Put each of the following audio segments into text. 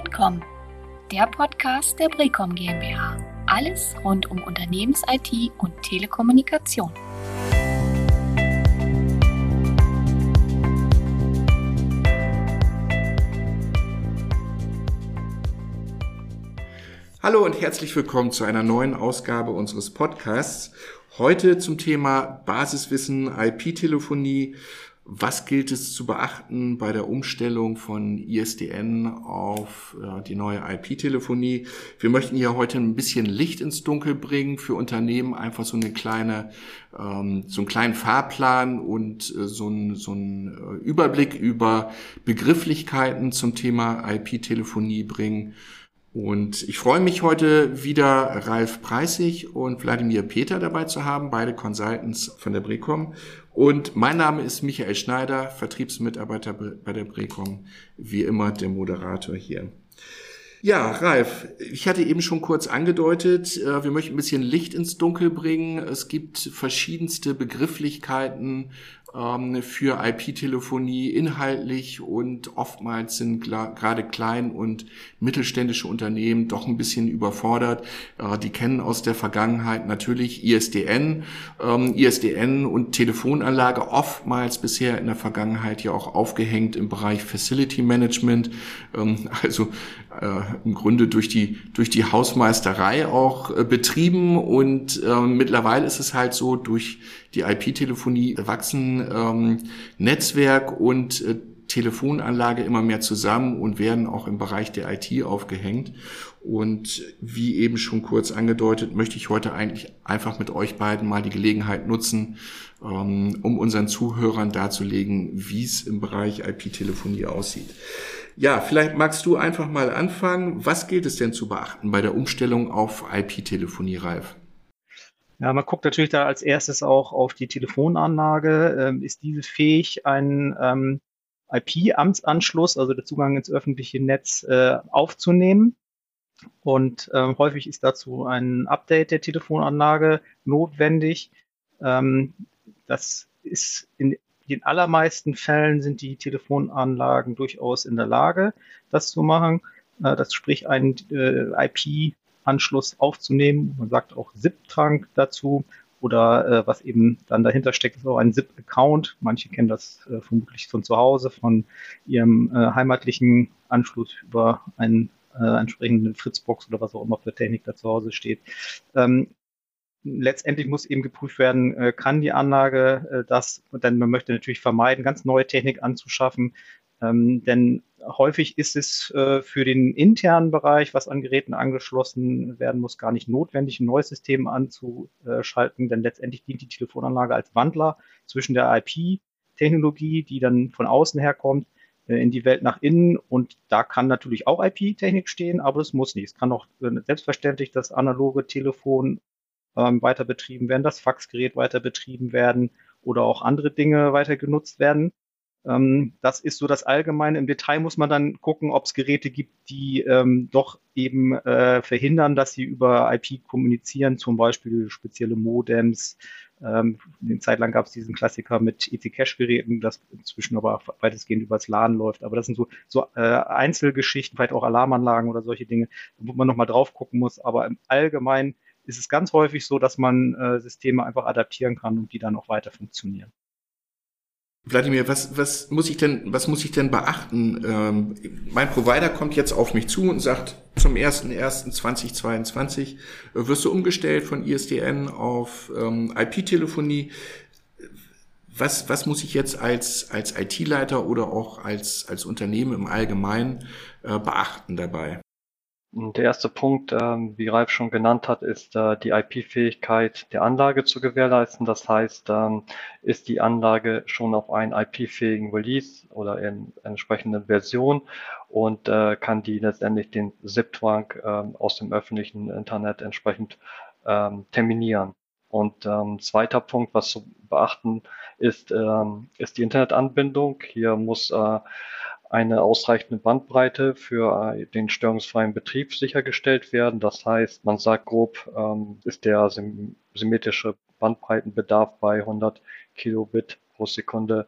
Broadcom, der Podcast der Brecom GmbH. Alles rund um Unternehmens-IT und Telekommunikation. Hallo und herzlich willkommen zu einer neuen Ausgabe unseres Podcasts. Heute zum Thema Basiswissen, IP-Telefonie was gilt es zu beachten bei der Umstellung von ISDN auf äh, die neue IP-Telefonie? Wir möchten hier heute ein bisschen Licht ins Dunkel bringen für Unternehmen, einfach so eine kleine, ähm, so einen kleinen Fahrplan und äh, so ein, so ein äh, Überblick über Begrifflichkeiten zum Thema IP-Telefonie bringen. Und ich freue mich heute wieder Ralf Preissig und Wladimir Peter dabei zu haben, beide Consultants von der Brecom. Und mein Name ist Michael Schneider, Vertriebsmitarbeiter bei der Brecom, wie immer der Moderator hier. Ja, Ralf, ich hatte eben schon kurz angedeutet, äh, wir möchten ein bisschen Licht ins Dunkel bringen. Es gibt verschiedenste Begrifflichkeiten für IP-Telefonie inhaltlich und oftmals sind gerade klein- und mittelständische Unternehmen doch ein bisschen überfordert. Äh, die kennen aus der Vergangenheit natürlich ISDN, ähm, ISDN und Telefonanlage oftmals bisher in der Vergangenheit ja auch aufgehängt im Bereich Facility Management, ähm, also äh, im Grunde durch die durch die Hausmeisterei auch äh, betrieben und mittlerweile ist es halt so durch die IP-Telefonie wachsen ähm, Netzwerk und äh, Telefonanlage immer mehr zusammen und werden auch im Bereich der IT aufgehängt. Und wie eben schon kurz angedeutet, möchte ich heute eigentlich einfach mit euch beiden mal die Gelegenheit nutzen, ähm, um unseren Zuhörern darzulegen, wie es im Bereich IP-Telefonie aussieht. Ja, vielleicht magst du einfach mal anfangen. Was gilt es denn zu beachten bei der Umstellung auf IP-Telefonie, Ralf? Ja, man guckt natürlich da als erstes auch auf die Telefonanlage. Ähm, ist diese fähig, einen ähm, IP-Amtsanschluss, also der Zugang ins öffentliche Netz, äh, aufzunehmen? Und ähm, häufig ist dazu ein Update der Telefonanlage notwendig. Ähm, das ist in den allermeisten Fällen sind die Telefonanlagen durchaus in der Lage, das zu machen. Äh, das sprich, einen äh, IP Anschluss aufzunehmen. Man sagt auch ZIP-Trunk dazu oder äh, was eben dann dahinter steckt, ist auch ein ZIP-Account. Manche kennen das äh, vermutlich von zu Hause, von ihrem äh, heimatlichen Anschluss über einen äh, entsprechenden Fritzbox oder was auch immer für Technik da zu Hause steht. Ähm, letztendlich muss eben geprüft werden, äh, kann die Anlage äh, das, denn man möchte natürlich vermeiden, ganz neue Technik anzuschaffen, ähm, denn häufig ist es äh, für den internen Bereich, was an Geräten angeschlossen werden muss, gar nicht notwendig, ein neues System anzuschalten, denn letztendlich dient die Telefonanlage als Wandler zwischen der IP-Technologie, die dann von außen herkommt, äh, in die Welt nach innen und da kann natürlich auch IP-Technik stehen, aber es muss nicht. Es kann auch äh, selbstverständlich das analoge Telefon ähm, weiter betrieben werden, das Faxgerät weiter betrieben werden oder auch andere Dinge weiter genutzt werden. Ähm, das ist so das Allgemeine. Im Detail muss man dann gucken, ob es Geräte gibt, die ähm, doch eben äh, verhindern, dass sie über IP kommunizieren, zum Beispiel spezielle Modems. Ähm, eine Zeit lang gab es diesen Klassiker mit EC-Cache-Geräten, das inzwischen aber weitestgehend übers LAN läuft. Aber das sind so, so äh, Einzelgeschichten, vielleicht auch Alarmanlagen oder solche Dinge, wo man nochmal drauf gucken muss. Aber im Allgemeinen ist es ganz häufig so, dass man äh, Systeme einfach adaptieren kann und die dann auch weiter funktionieren. Wladimir, was, was muss ich denn, was muss ich denn beachten? Ähm, mein Provider kommt jetzt auf mich zu und sagt, zum 01.01.2022 wirst du umgestellt von ISDN auf ähm, IP-Telefonie. Was, was muss ich jetzt als, als IT-Leiter oder auch als, als Unternehmen im Allgemeinen äh, beachten dabei? Der erste Punkt, ähm, wie Ralf schon genannt hat, ist äh, die IP-Fähigkeit der Anlage zu gewährleisten. Das heißt, ähm, ist die Anlage schon auf einen IP-fähigen Release oder in entsprechenden Version und äh, kann die letztendlich den ZIP-Trunk ähm, aus dem öffentlichen Internet entsprechend terminieren. Und zweiter Punkt, was zu beachten ist, ist die Internetanbindung. Hier muss äh, eine ausreichende Bandbreite für äh, den störungsfreien Betrieb sichergestellt werden. Das heißt, man sagt grob, ähm, ist der symmetrische Bandbreitenbedarf bei 100 Kilobit pro Sekunde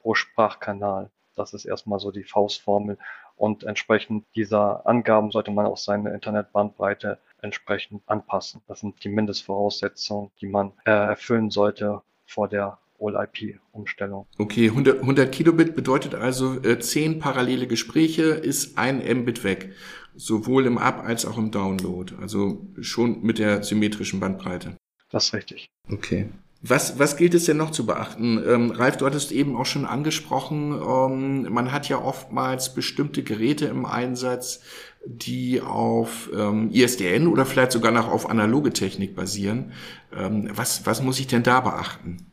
pro Sprachkanal. Das ist erstmal so die Faustformel. Und entsprechend dieser Angaben sollte man auch seine Internetbandbreite entsprechend anpassen. Das sind die Mindestvoraussetzungen, die man äh, erfüllen sollte vor der All-IP-Umstellung. Okay, 100, 100 Kilobit bedeutet also äh, 10 parallele Gespräche ist ein Mbit weg, sowohl im Up- als auch im Download. Also schon mit der symmetrischen Bandbreite. Das ist richtig. Okay. Was, was gilt es denn noch zu beachten? Ähm, Ralf, du hattest eben auch schon angesprochen, ähm, man hat ja oftmals bestimmte Geräte im Einsatz, die auf ähm, ISDN oder vielleicht sogar noch auf analoge Technik basieren. Ähm, was, was muss ich denn da beachten?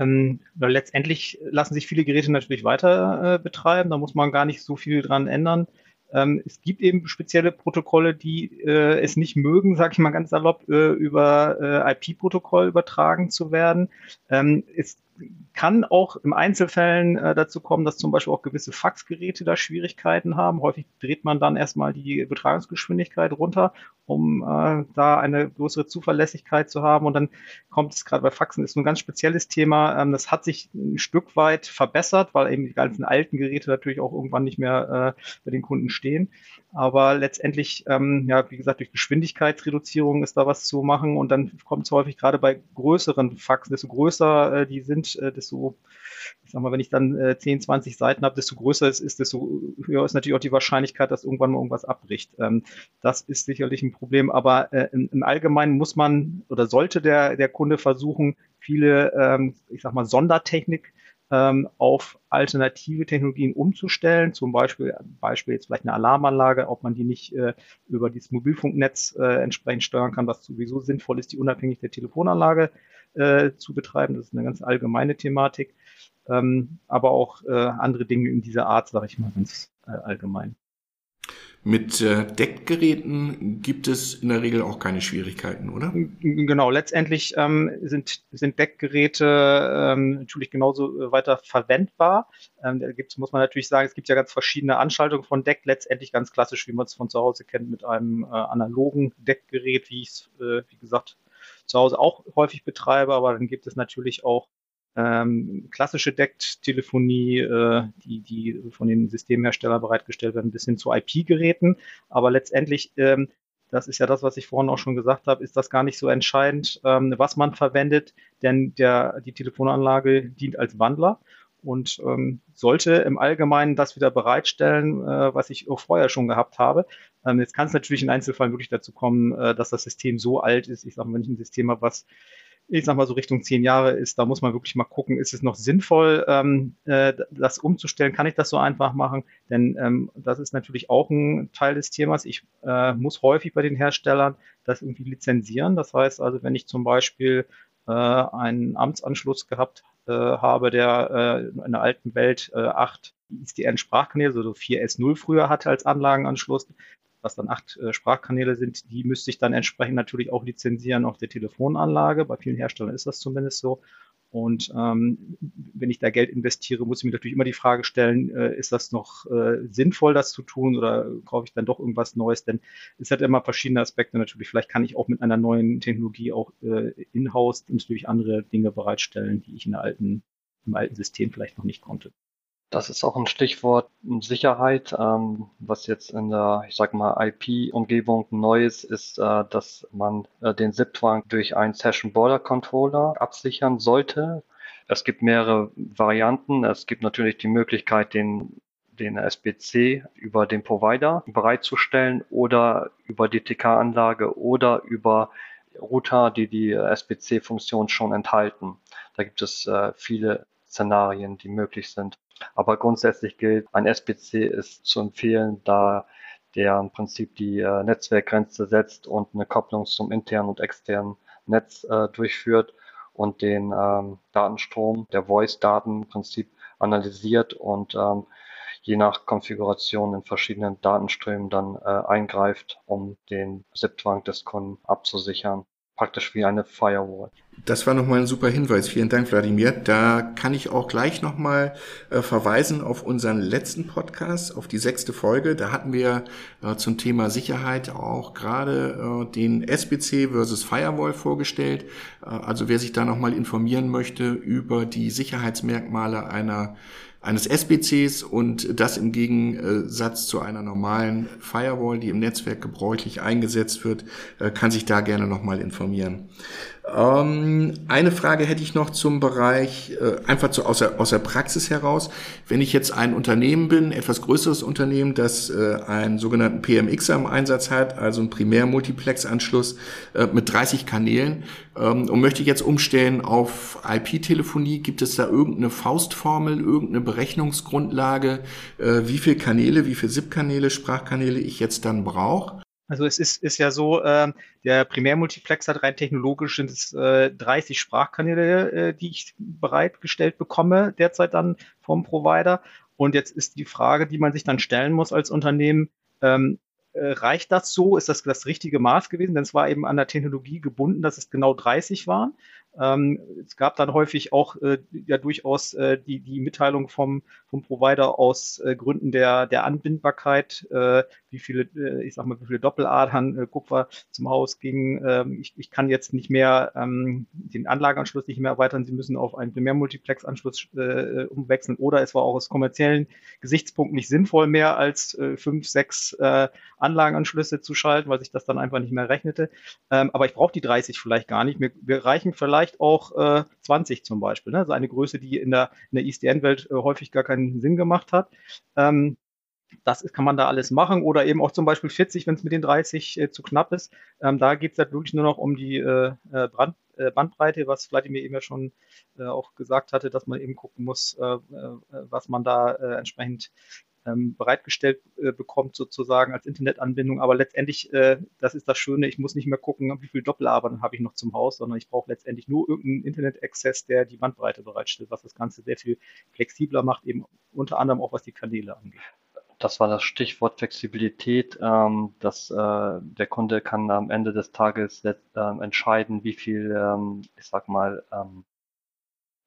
Ähm, letztendlich lassen sich viele Geräte natürlich weiter äh, betreiben, da muss man gar nicht so viel dran ändern. Ähm, es gibt eben spezielle Protokolle, die äh, es nicht mögen, sage ich mal ganz salopp, äh, über äh, IP-Protokoll übertragen zu werden. Ähm, es kann auch im Einzelfällen äh, dazu kommen, dass zum Beispiel auch gewisse Faxgeräte da Schwierigkeiten haben. Häufig dreht man dann erstmal die Übertragungsgeschwindigkeit runter, um äh, da eine größere Zuverlässigkeit zu haben. Und dann kommt es gerade bei Faxen, ist ein ganz spezielles Thema. Ähm, das hat sich ein Stück weit verbessert, weil eben die ganzen alten Geräte natürlich auch irgendwann nicht mehr äh, bei den Kunden stehen. Aber letztendlich, ähm, ja, wie gesagt, durch Geschwindigkeitsreduzierung ist da was zu machen. Und dann kommt es häufig gerade bei größeren Faxen, desto größer äh, die sind, äh, desto, ich sag mal, wenn ich dann äh, 10, 20 Seiten habe, desto größer es ist, desto höher ist natürlich auch die Wahrscheinlichkeit, dass irgendwann mal irgendwas abbricht. Ähm, das ist sicherlich ein Problem. Aber äh, im, im Allgemeinen muss man oder sollte der, der Kunde versuchen, viele, ähm, ich sag mal, Sondertechnik ähm, auf alternative Technologien umzustellen, zum Beispiel, Beispiel jetzt vielleicht eine Alarmanlage, ob man die nicht äh, über dieses Mobilfunknetz äh, entsprechend steuern kann, was sowieso sinnvoll ist, die unabhängig der Telefonanlage äh, zu betreiben. Das ist eine ganz allgemeine Thematik, ähm, aber auch äh, andere Dinge in dieser Art, sage ich mal ganz äh, allgemein. Mit äh, Deckgeräten gibt es in der Regel auch keine Schwierigkeiten, oder? Genau, letztendlich ähm, sind, sind Deckgeräte ähm, natürlich genauso äh, weiter verwendbar. Ähm, da gibt's, muss man natürlich sagen, es gibt ja ganz verschiedene Anschaltungen von Deck, letztendlich ganz klassisch, wie man es von zu Hause kennt, mit einem äh, analogen Deckgerät, wie ich es, äh, wie gesagt, zu Hause auch häufig betreibe, aber dann gibt es natürlich auch ähm, klassische Deckt-Telefonie, äh, die, die von den Systemherstellern bereitgestellt werden, bis hin zu IP-Geräten. Aber letztendlich, ähm, das ist ja das, was ich vorhin auch schon gesagt habe, ist das gar nicht so entscheidend, ähm, was man verwendet, denn der, die Telefonanlage dient als Wandler und ähm, sollte im Allgemeinen das wieder bereitstellen, äh, was ich auch vorher schon gehabt habe. Ähm, jetzt kann es natürlich in Einzelfällen wirklich dazu kommen, äh, dass das System so alt ist. Ich sage mal, wenn ich ein System habe, was ich sag mal so Richtung zehn Jahre ist, da muss man wirklich mal gucken, ist es noch sinnvoll, ähm, äh, das umzustellen? Kann ich das so einfach machen? Denn ähm, das ist natürlich auch ein Teil des Themas. Ich äh, muss häufig bei den Herstellern das irgendwie lizenzieren. Das heißt also, wenn ich zum Beispiel äh, einen Amtsanschluss gehabt äh, habe, der äh, in der alten Welt acht ISDN-Sprachkanäle, also 4S0 früher hatte als Anlagenanschluss, was dann acht äh, Sprachkanäle sind, die müsste ich dann entsprechend natürlich auch lizenzieren auf der Telefonanlage. Bei vielen Herstellern ist das zumindest so. Und ähm, wenn ich da Geld investiere, muss ich mir natürlich immer die Frage stellen, äh, ist das noch äh, sinnvoll, das zu tun oder kaufe ich dann doch irgendwas Neues? Denn es hat immer verschiedene Aspekte natürlich. Vielleicht kann ich auch mit einer neuen Technologie auch äh, in-house natürlich andere Dinge bereitstellen, die ich in der alten, im alten System vielleicht noch nicht konnte. Das ist auch ein Stichwort Sicherheit, ähm, was jetzt in der, ich sag mal, IP-Umgebung neu ist, ist, äh, dass man äh, den ZIP-Trunk durch einen Session Border Controller absichern sollte. Es gibt mehrere Varianten. Es gibt natürlich die Möglichkeit, den den SBC über den Provider bereitzustellen oder über die TK-Anlage oder über Router, die die SBC-Funktion schon enthalten. Da gibt es äh, viele Szenarien, die möglich sind. Aber grundsätzlich gilt, ein SBC ist zu empfehlen, da der im Prinzip die äh, Netzwerkgrenze setzt und eine Kopplung zum internen und externen Netz äh, durchführt und den ähm, Datenstrom der Voice-Daten im Prinzip analysiert und ähm, je nach Konfiguration in verschiedenen Datenströmen dann äh, eingreift, um den SIP-Zwang des Kunden abzusichern praktisch wie eine Firewall. Das war nochmal ein super Hinweis. Vielen Dank, Wladimir. Da kann ich auch gleich nochmal äh, verweisen auf unseren letzten Podcast, auf die sechste Folge. Da hatten wir äh, zum Thema Sicherheit auch gerade äh, den SBC versus Firewall vorgestellt. Äh, also wer sich da nochmal informieren möchte über die Sicherheitsmerkmale einer eines SBCs und das im Gegensatz zu einer normalen Firewall, die im Netzwerk gebräuchlich eingesetzt wird, äh, kann sich da gerne nochmal informieren. Ähm, eine Frage hätte ich noch zum Bereich, äh, einfach zu, aus, der, aus der Praxis heraus. Wenn ich jetzt ein Unternehmen bin, etwas größeres Unternehmen, das äh, einen sogenannten PMX am Einsatz hat, also einen Primär-Multiplex-Anschluss äh, mit 30 Kanälen ähm, und möchte jetzt umstellen auf IP-Telefonie, gibt es da irgendeine Faustformel, irgendeine Berechnungsgrundlage, äh, wie viele Kanäle, wie viele SIP-Kanäle, Sprachkanäle ich jetzt dann brauche? Also es ist, ist ja so, äh, der Primärmultiplex hat rein technologisch sind es äh, 30 Sprachkanäle, äh, die ich bereitgestellt bekomme, derzeit dann vom Provider. Und jetzt ist die Frage, die man sich dann stellen muss als Unternehmen, ähm, äh, reicht das so? Ist das das richtige Maß gewesen? Denn es war eben an der Technologie gebunden, dass es genau 30 waren. Ähm, es gab dann häufig auch äh, ja durchaus äh, die, die Mitteilung vom, vom Provider aus äh, Gründen der, der Anbindbarkeit, äh, wie viele, äh, ich sag mal, wie viele Doppeladern äh, Kupfer zum Haus ging. Ähm, ich, ich kann jetzt nicht mehr ähm, den Anlageanschluss nicht mehr erweitern. Sie müssen auf einen Primärmultiplex-Anschluss äh, umwechseln. Oder es war auch aus kommerziellen Gesichtspunkten nicht sinnvoll, mehr als äh, fünf, sechs äh, Anlagenanschlüsse zu schalten, weil sich das dann einfach nicht mehr rechnete. Ähm, aber ich brauche die 30 vielleicht gar nicht. Mir, wir reichen vielleicht auch äh, 20 zum Beispiel. Ne? Also eine Größe, die in der, in der ISDN-Welt äh, häufig gar keinen Sinn gemacht hat. Ähm, das kann man da alles machen oder eben auch zum Beispiel 40, wenn es mit den 30 äh, zu knapp ist. Ähm, da geht es halt wirklich nur noch um die äh, äh Brand, äh, Bandbreite, was Vladimir eben ja schon äh, auch gesagt hatte, dass man eben gucken muss, äh, was man da entsprechend ähm, bereitgestellt bekommt, sozusagen als Internetanbindung. Aber letztendlich, das ist das Schöne, ich muss nicht mehr gucken, wie viel Doppelarbeit habe ich noch zum Haus, sondern ich brauche letztendlich nur irgendeinen Internet-Access, der die Bandbreite bereitstellt, was das Ganze sehr viel flexibler macht, eben unter anderem auch was die Kanäle angeht. Das war das Stichwort Flexibilität, ähm, dass äh, der Kunde kann am Ende des Tages äh, entscheiden, wie viel, ähm, ich sag mal, ähm,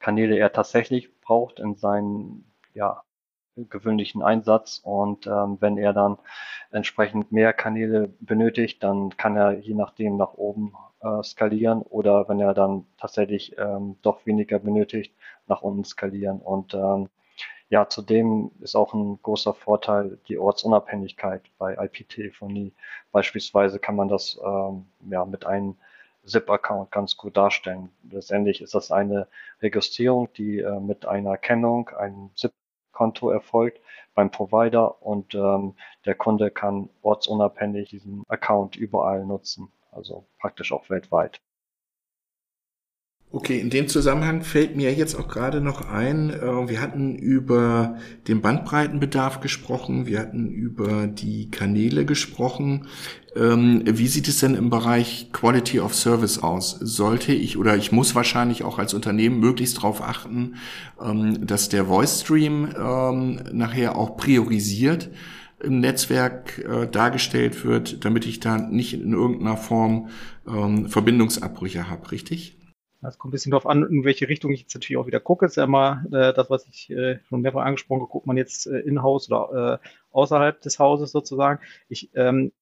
Kanäle er tatsächlich braucht in seinen ja, gewöhnlichen Einsatz. Und ähm, wenn er dann entsprechend mehr Kanäle benötigt, dann kann er je nachdem nach oben äh, skalieren oder wenn er dann tatsächlich ähm, doch weniger benötigt, nach unten skalieren. Und ähm, ja, zudem ist auch ein großer Vorteil die Ortsunabhängigkeit bei IP-Telefonie. Beispielsweise kann man das ähm, ja, mit einem ZIP-Account ganz gut darstellen. Letztendlich ist das eine Registrierung, die äh, mit einer Kennung, einem ZIP Konto erfolgt beim Provider und ähm, der Kunde kann ortsunabhängig diesen Account überall nutzen, also praktisch auch weltweit. Okay, in dem Zusammenhang fällt mir jetzt auch gerade noch ein, äh, wir hatten über den Bandbreitenbedarf gesprochen, wir hatten über die Kanäle gesprochen. Ähm, wie sieht es denn im Bereich Quality of Service aus? Sollte ich oder ich muss wahrscheinlich auch als Unternehmen möglichst darauf achten, ähm, dass der Voice Stream ähm, nachher auch priorisiert im Netzwerk äh, dargestellt wird, damit ich da nicht in irgendeiner Form Verbindungsabbrüche habe, richtig? Es kommt ein bisschen darauf an, in welche Richtung ich jetzt natürlich auch wieder gucke. Das ist ja immer äh, das, was ich äh, schon mehrfach angesprochen habe, guckt man jetzt äh, in-house oder äh, außerhalb des Hauses sozusagen. Ich ähm,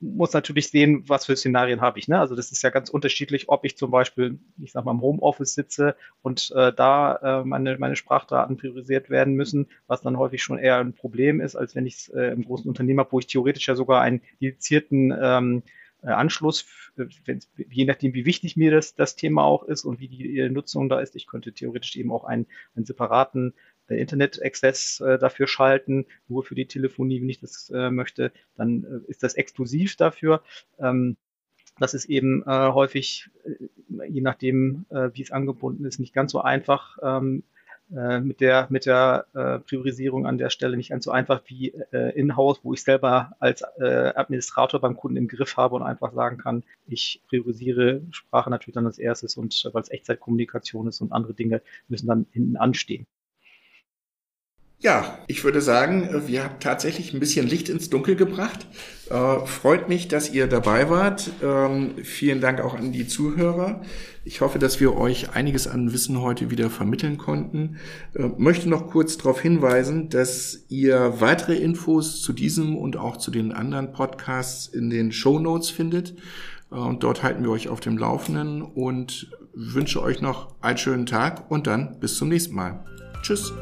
muss natürlich sehen, was für Szenarien habe ich. Ne? Also das ist ja ganz unterschiedlich, ob ich zum Beispiel, ich sag mal, im Homeoffice sitze und äh, da äh, meine, meine Sprachdaten priorisiert werden müssen, was dann häufig schon eher ein Problem ist, als wenn ich es äh, im großen Unternehmen habe, wo ich theoretisch ja sogar einen dedizierten ähm, äh, Anschluss, je nachdem, wie wichtig mir das, das Thema auch ist und wie die Nutzung da ist. Ich könnte theoretisch eben auch einen, einen separaten äh, Internet-Access äh, dafür schalten, nur für die Telefonie, wenn ich das äh, möchte. Dann äh, ist das exklusiv dafür. Ähm, das ist eben äh, häufig, äh, je nachdem, äh, wie es angebunden ist, nicht ganz so einfach. Ähm, äh, mit der, mit der äh, Priorisierung an der Stelle nicht ganz so einfach wie äh, in-house, wo ich selber als äh, Administrator beim Kunden im Griff habe und einfach sagen kann, ich priorisiere Sprache natürlich dann als erstes und äh, weil es Echtzeitkommunikation ist und andere Dinge müssen dann hinten anstehen. Ja, ich würde sagen, wir haben tatsächlich ein bisschen Licht ins Dunkel gebracht. Äh, freut mich, dass ihr dabei wart. Ähm, vielen Dank auch an die Zuhörer. Ich hoffe, dass wir euch einiges an Wissen heute wieder vermitteln konnten. Äh, möchte noch kurz darauf hinweisen, dass ihr weitere Infos zu diesem und auch zu den anderen Podcasts in den Show Notes findet. Äh, und dort halten wir euch auf dem Laufenden und wünsche euch noch einen schönen Tag und dann bis zum nächsten Mal. Tschüss.